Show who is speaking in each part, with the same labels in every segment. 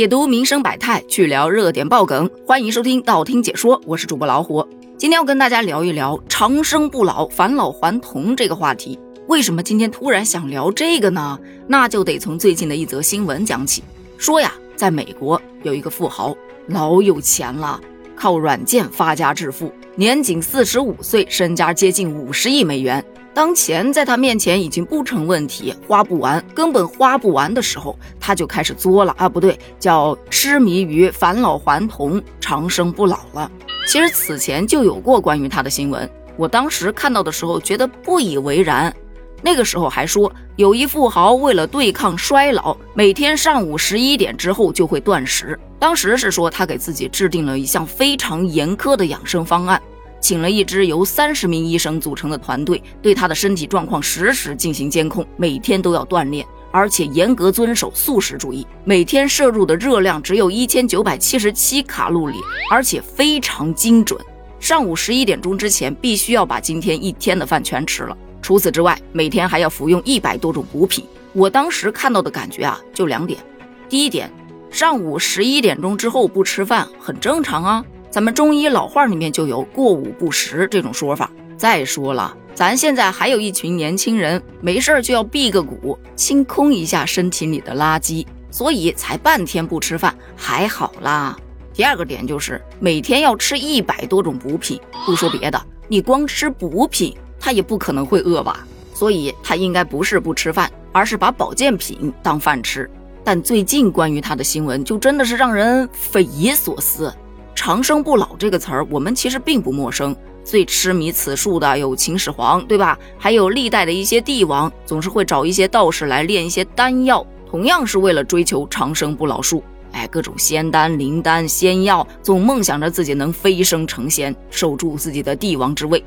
Speaker 1: 解读民生百态，去聊热点爆梗，欢迎收听道听解说，我是主播老虎。今天要跟大家聊一聊长生不老、返老还童这个话题。为什么今天突然想聊这个呢？那就得从最近的一则新闻讲起。说呀，在美国有一个富豪，老有钱了，靠软件发家致富，年仅四十五岁，身家接近五十亿美元。当钱在他面前已经不成问题，花不完，根本花不完的时候，他就开始作了啊，不对，叫痴迷于返老还童、长生不老了。其实此前就有过关于他的新闻，我当时看到的时候觉得不以为然。那个时候还说，有一富豪为了对抗衰老，每天上午十一点之后就会断食。当时是说他给自己制定了一项非常严苛的养生方案。请了一支由三十名医生组成的团队，对他的身体状况实时进行监控，每天都要锻炼，而且严格遵守素食主义，每天摄入的热量只有一千九百七十七卡路里，而且非常精准。上午十一点钟之前，必须要把今天一天的饭全吃了。除此之外，每天还要服用一百多种补品。我当时看到的感觉啊，就两点：第一点，上午十一点钟之后不吃饭很正常啊。咱们中医老话里面就有过午不食这种说法。再说了，咱现在还有一群年轻人，没事儿就要辟个谷，清空一下身体里的垃圾，所以才半天不吃饭，还好啦。第二个点就是每天要吃一百多种补品，不说别的，你光吃补品，他也不可能会饿吧？所以他应该不是不吃饭，而是把保健品当饭吃。但最近关于他的新闻，就真的是让人匪夷所思。长生不老这个词儿，我们其实并不陌生。最痴迷此术的有秦始皇，对吧？还有历代的一些帝王，总是会找一些道士来炼一些丹药，同样是为了追求长生不老术。哎，各种仙丹、灵丹、仙药，总梦想着自己能飞升成仙，守住自己的帝王之位。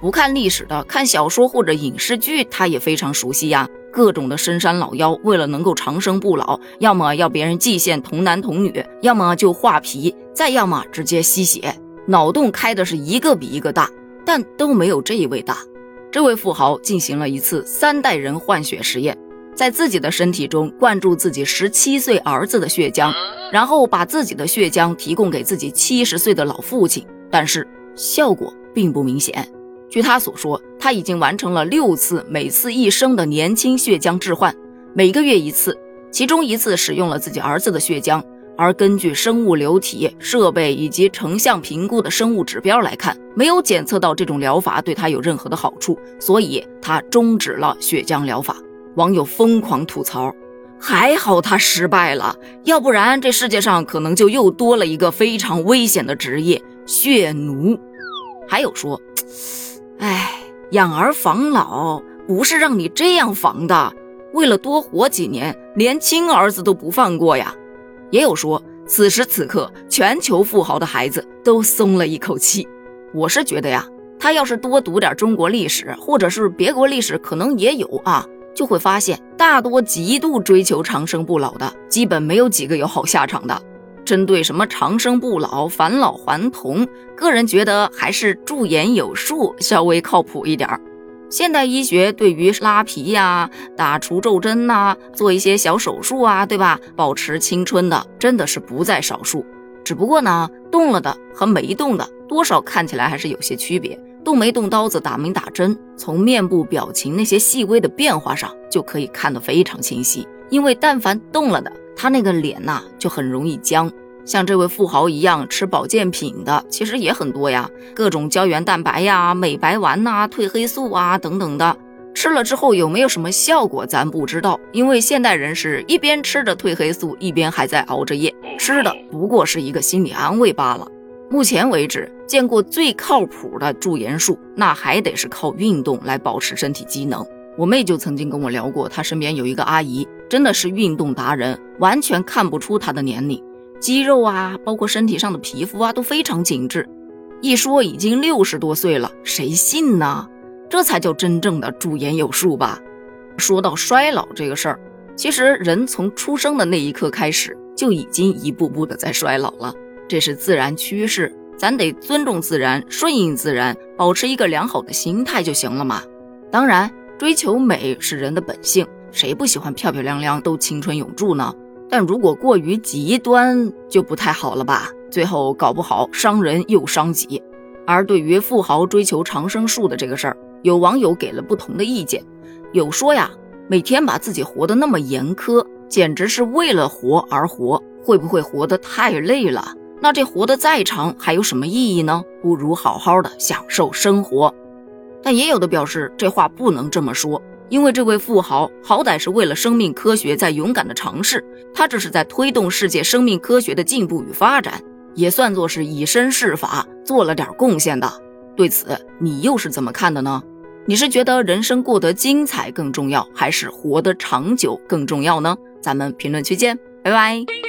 Speaker 1: 不看历史的，看小说或者影视剧，他也非常熟悉呀。各种的深山老妖，为了能够长生不老，要么要别人祭献童男童女，要么就画皮，再要么直接吸血，脑洞开的是一个比一个大，但都没有这一位大。这位富豪进行了一次三代人换血实验，在自己的身体中灌注自己十七岁儿子的血浆，然后把自己的血浆提供给自己七十岁的老父亲，但是效果并不明显。据他所说，他已经完成了六次每次一升的年轻血浆置换，每个月一次，其中一次使用了自己儿子的血浆。而根据生物流体设备以及成像评估的生物指标来看，没有检测到这种疗法对他有任何的好处，所以他终止了血浆疗法。网友疯狂吐槽：还好他失败了，要不然这世界上可能就又多了一个非常危险的职业——血奴。还有说。哎，养儿防老不是让你这样防的，为了多活几年，连亲儿子都不放过呀。也有说，此时此刻，全球富豪的孩子都松了一口气。我是觉得呀，他要是多读点中国历史，或者是别国历史，可能也有啊，就会发现，大多极度追求长生不老的，基本没有几个有好下场的。针对什么长生不老、返老还童，个人觉得还是驻颜有术稍微靠谱一点儿。现代医学对于拉皮呀、打除皱针呐、做一些小手术啊，对吧？保持青春的真的是不在少数。只不过呢，动了的和没动的，多少看起来还是有些区别。动没动刀子，打没打针，从面部表情那些细微的变化上就可以看得非常清晰。因为但凡动了的，他那个脸呐就很容易僵，像这位富豪一样吃保健品的其实也很多呀，各种胶原蛋白呀、美白丸呐、褪黑素啊等等的，吃了之后有没有什么效果咱不知道，因为现代人是一边吃着褪黑素，一边还在熬着夜，吃的不过是一个心理安慰罢了。目前为止见过最靠谱的驻颜术，那还得是靠运动来保持身体机能。我妹就曾经跟我聊过，她身边有一个阿姨，真的是运动达人，完全看不出她的年龄，肌肉啊，包括身体上的皮肤啊，都非常紧致。一说已经六十多岁了，谁信呢？这才叫真正的驻颜有术吧。说到衰老这个事儿，其实人从出生的那一刻开始，就已经一步步的在衰老了，这是自然趋势，咱得尊重自然，顺应自然，保持一个良好的心态就行了嘛。当然。追求美是人的本性，谁不喜欢漂漂亮亮、都青春永驻呢？但如果过于极端，就不太好了吧？最后搞不好伤人又伤己。而对于富豪追求长生术的这个事儿，有网友给了不同的意见。有说呀，每天把自己活得那么严苛，简直是为了活而活，会不会活得太累了？那这活得再长还有什么意义呢？不如好好的享受生活。但也有的表示，这话不能这么说。因为这位富豪好歹是为了生命科学在勇敢的尝试，他这是在推动世界生命科学的进步与发展，也算作是以身试法，做了点贡献的。对此，你又是怎么看的呢？你是觉得人生过得精彩更重要，还是活得长久更重要呢？咱们评论区见，拜拜。